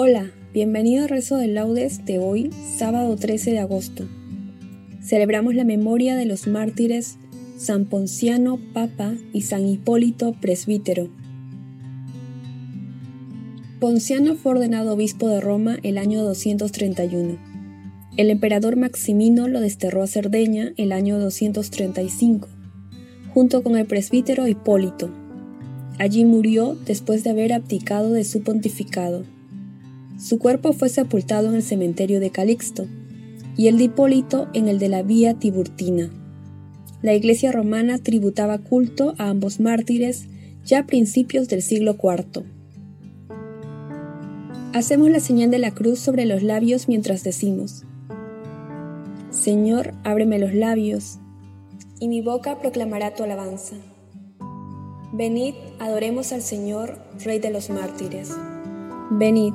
Hola, bienvenido al rezo de laudes de hoy, sábado 13 de agosto. Celebramos la memoria de los mártires San Ponciano, Papa y San Hipólito, Presbítero. Ponciano fue ordenado obispo de Roma el año 231. El emperador Maximino lo desterró a Cerdeña el año 235, junto con el presbítero Hipólito. Allí murió después de haber abdicado de su pontificado. Su cuerpo fue sepultado en el cementerio de Calixto y el de Hipólito en el de la Vía Tiburtina. La Iglesia romana tributaba culto a ambos mártires ya a principios del siglo IV. Hacemos la señal de la cruz sobre los labios mientras decimos, Señor, ábreme los labios, y mi boca proclamará tu alabanza. Venid, adoremos al Señor, Rey de los mártires. Venid,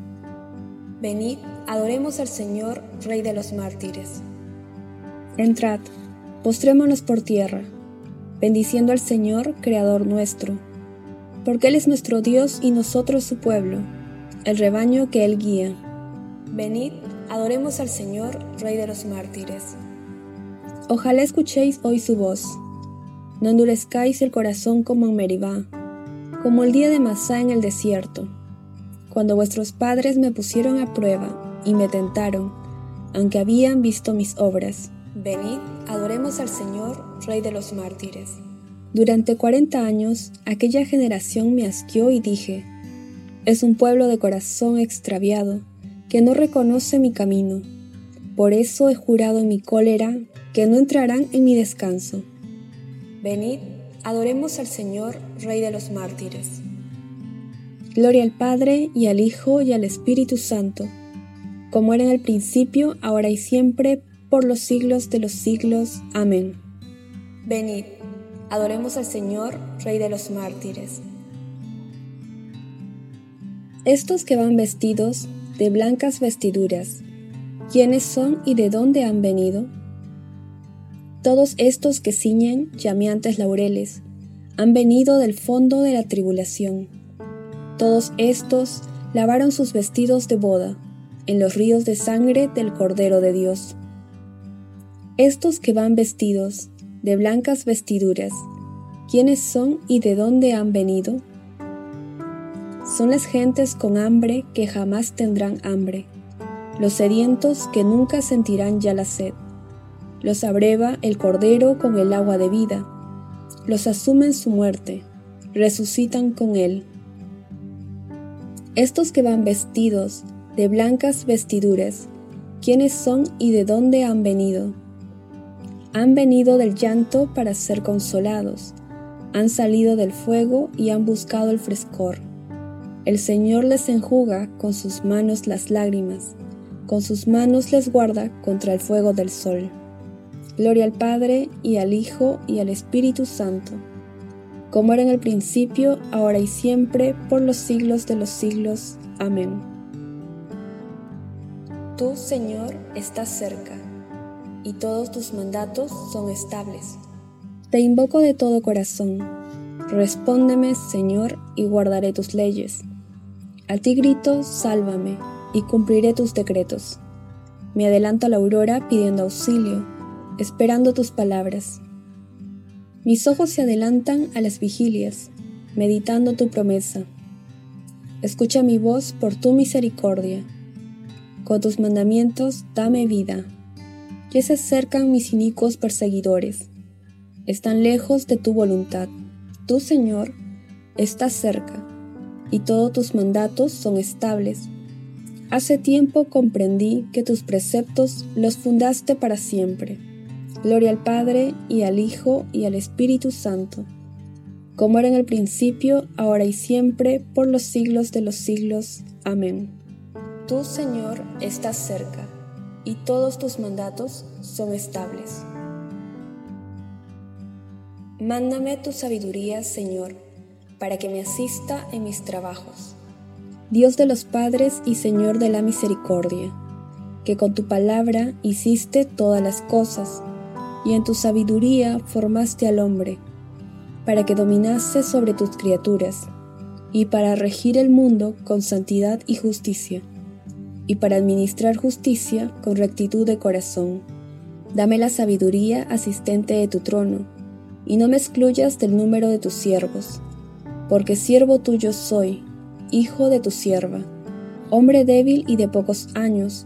Venid, adoremos al Señor, Rey de los mártires. Entrad, postrémonos por tierra, bendiciendo al Señor, Creador nuestro, porque Él es nuestro Dios y nosotros su pueblo, el rebaño que Él guía. Venid, adoremos al Señor, Rey de los mártires. Ojalá escuchéis hoy su voz. No endurezcáis el corazón como en Meribá, como el día de Masá en el desierto cuando vuestros padres me pusieron a prueba y me tentaron, aunque habían visto mis obras. Venid, adoremos al Señor, Rey de los mártires. Durante cuarenta años aquella generación me asqueó y dije, es un pueblo de corazón extraviado, que no reconoce mi camino. Por eso he jurado en mi cólera que no entrarán en mi descanso. Venid, adoremos al Señor, Rey de los mártires. Gloria al Padre y al Hijo y al Espíritu Santo, como era en el principio, ahora y siempre, por los siglos de los siglos. Amén. Venid, adoremos al Señor, Rey de los mártires. Estos que van vestidos de blancas vestiduras, ¿quiénes son y de dónde han venido? Todos estos que ciñen llameantes laureles, han venido del fondo de la tribulación todos estos lavaron sus vestidos de boda en los ríos de sangre del Cordero de Dios. Estos que van vestidos de blancas vestiduras, ¿quiénes son y de dónde han venido? Son las gentes con hambre que jamás tendrán hambre, los sedientos que nunca sentirán ya la sed. Los abreva el Cordero con el agua de vida, los asumen su muerte, resucitan con él estos que van vestidos de blancas vestiduras, quiénes son y de dónde han venido. Han venido del llanto para ser consolados, han salido del fuego y han buscado el frescor. El Señor les enjuga con sus manos las lágrimas, con sus manos les guarda contra el fuego del sol. Gloria al Padre y al Hijo y al Espíritu Santo, como era en el principio, ahora y siempre, por los siglos de los siglos. Amén. Tú, Señor, estás cerca, y todos tus mandatos son estables. Te invoco de todo corazón. Respóndeme, Señor, y guardaré tus leyes. A ti grito, sálvame, y cumpliré tus decretos. Me adelanto a la aurora pidiendo auxilio, esperando tus palabras. Mis ojos se adelantan a las vigilias, meditando tu promesa. Escucha mi voz por tu misericordia. Con tus mandamientos dame vida. Ya se acercan mis inicuos perseguidores. Están lejos de tu voluntad. Tú, Señor, estás cerca, y todos tus mandatos son estables. Hace tiempo comprendí que tus preceptos los fundaste para siempre. Gloria al Padre, y al Hijo, y al Espíritu Santo, como era en el principio, ahora y siempre, por los siglos de los siglos. Amén. Tú, Señor, estás cerca, y todos tus mandatos son estables. Mándame tu sabiduría, Señor, para que me asista en mis trabajos. Dios de los padres y Señor de la misericordia, que con tu palabra hiciste todas las cosas, y en tu sabiduría formaste al hombre, para que dominase sobre tus criaturas, y para regir el mundo con santidad y justicia y para administrar justicia con rectitud de corazón. Dame la sabiduría asistente de tu trono, y no me excluyas del número de tus siervos, porque siervo tuyo soy, hijo de tu sierva, hombre débil y de pocos años,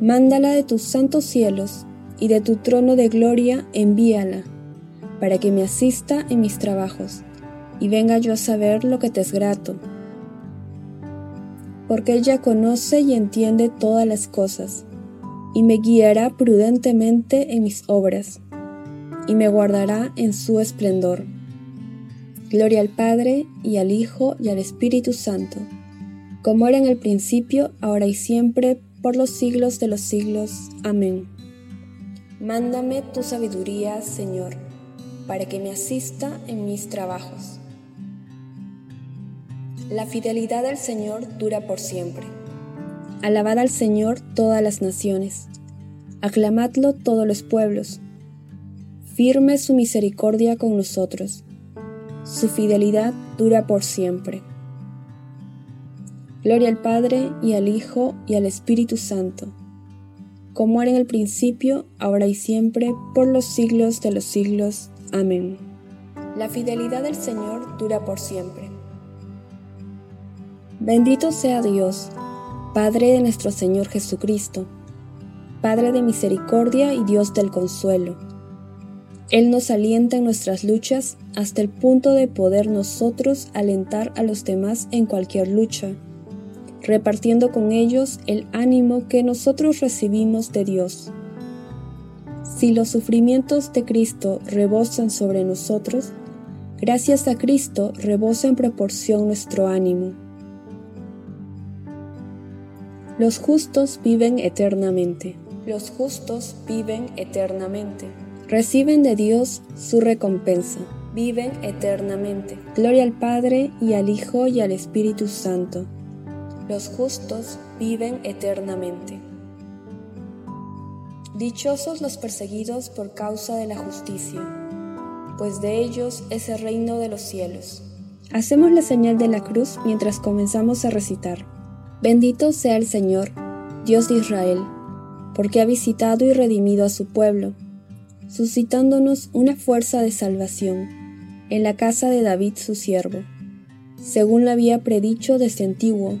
Mándala de tus santos cielos, y de tu trono de gloria envíala, para que me asista en mis trabajos, y venga yo a saber lo que te es grato. Porque ella conoce y entiende todas las cosas y me guiará prudentemente en mis obras, y me guardará en su esplendor. Gloria al Padre, y al Hijo, y al Espíritu Santo, como era en el principio, ahora y siempre, por los siglos de los siglos. Amén. Mándame tu sabiduría, Señor, para que me asista en mis trabajos. La fidelidad del Señor dura por siempre. Alabad al Señor todas las naciones, aclamadlo todos los pueblos. Firme su misericordia con nosotros, su fidelidad dura por siempre. Gloria al Padre y al Hijo y al Espíritu Santo, como era en el principio, ahora y siempre, por los siglos de los siglos. Amén. La fidelidad del Señor dura por siempre. Bendito sea Dios Padre de nuestro Señor Jesucristo, Padre de misericordia y Dios del consuelo. Él nos alienta en nuestras luchas hasta el punto de poder nosotros alentar a los demás en cualquier lucha, repartiendo con ellos el ánimo que nosotros recibimos de Dios. Si los sufrimientos de Cristo rebosan sobre nosotros, gracias a Cristo rebosa en proporción nuestro ánimo. Los justos viven eternamente. Los justos viven eternamente. Reciben de Dios su recompensa. Viven eternamente. Gloria al Padre y al Hijo y al Espíritu Santo. Los justos viven eternamente. Dichosos los perseguidos por causa de la justicia, pues de ellos es el reino de los cielos. Hacemos la señal de la cruz mientras comenzamos a recitar. Bendito sea el Señor, Dios de Israel porque ha visitado y redimido a su pueblo, suscitándonos una fuerza de salvación en la casa de David su siervo, según lo había predicho desde antiguo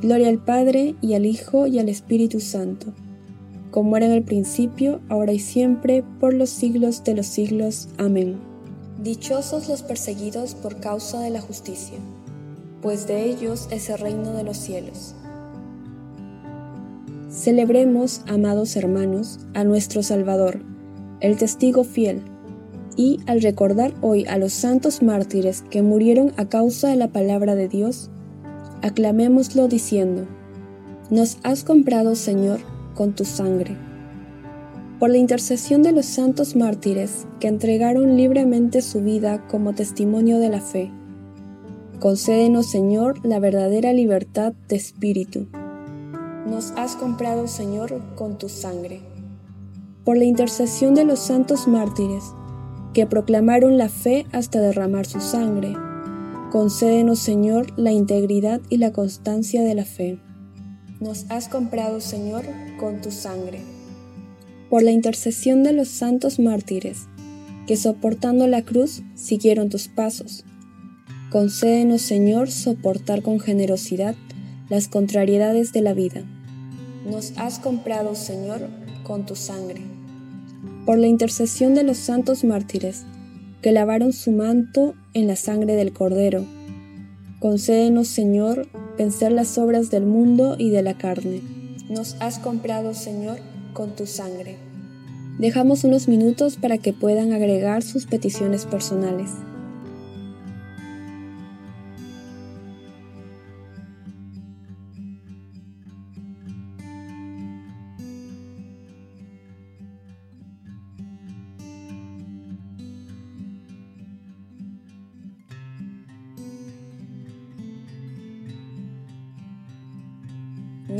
Gloria al Padre y al Hijo y al Espíritu Santo como era en el principio, ahora y siempre, por los siglos de los siglos. Amén. Dichosos los perseguidos por causa de la justicia, pues de ellos es el reino de los cielos. Celebremos, amados hermanos, a nuestro Salvador, el testigo fiel, y al recordar hoy a los santos mártires que murieron a causa de la palabra de Dios, aclamémoslo diciendo, Nos has comprado, Señor, con tu sangre. Por la intercesión de los santos mártires que entregaron libremente su vida como testimonio de la fe, concédenos, Señor, la verdadera libertad de espíritu. Nos has comprado, Señor, con tu sangre. Por la intercesión de los santos mártires que proclamaron la fe hasta derramar su sangre, concédenos, Señor, la integridad y la constancia de la fe nos has comprado, Señor, con tu sangre. Por la intercesión de los santos mártires, que soportando la cruz siguieron tus pasos. Concédenos, Señor, soportar con generosidad las contrariedades de la vida. Nos has comprado, Señor, con tu sangre. Por la intercesión de los santos mártires, que lavaron su manto en la sangre del Cordero. Concédenos, Señor, vencer las obras del mundo y de la carne. Nos has comprado, Señor, con tu sangre. Dejamos unos minutos para que puedan agregar sus peticiones personales.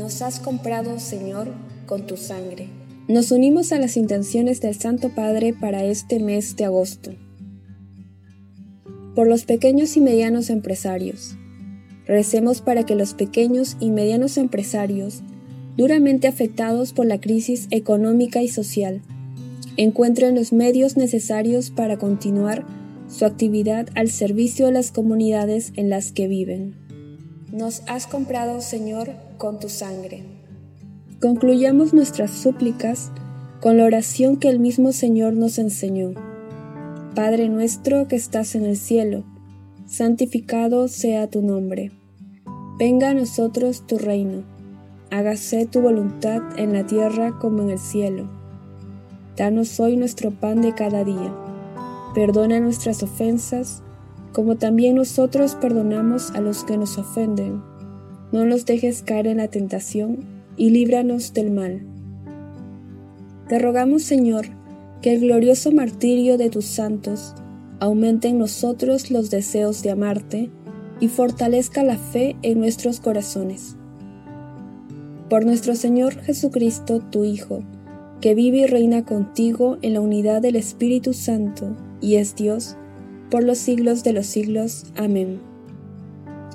Nos has comprado, Señor, con tu sangre. Nos unimos a las intenciones del Santo Padre para este mes de agosto. Por los pequeños y medianos empresarios. Recemos para que los pequeños y medianos empresarios, duramente afectados por la crisis económica y social, encuentren los medios necesarios para continuar su actividad al servicio de las comunidades en las que viven. Nos has comprado, Señor, con tu sangre. Concluyamos nuestras súplicas con la oración que el mismo Señor nos enseñó. Padre nuestro que estás en el cielo, santificado sea tu nombre. Venga a nosotros tu reino. Hágase tu voluntad en la tierra como en el cielo. Danos hoy nuestro pan de cada día. Perdona nuestras ofensas, como también nosotros perdonamos a los que nos ofenden. No nos dejes caer en la tentación y líbranos del mal. Te rogamos, Señor, que el glorioso martirio de tus santos aumente en nosotros los deseos de amarte y fortalezca la fe en nuestros corazones. Por nuestro Señor Jesucristo, tu Hijo, que vive y reina contigo en la unidad del Espíritu Santo y es Dios, por los siglos de los siglos. Amén.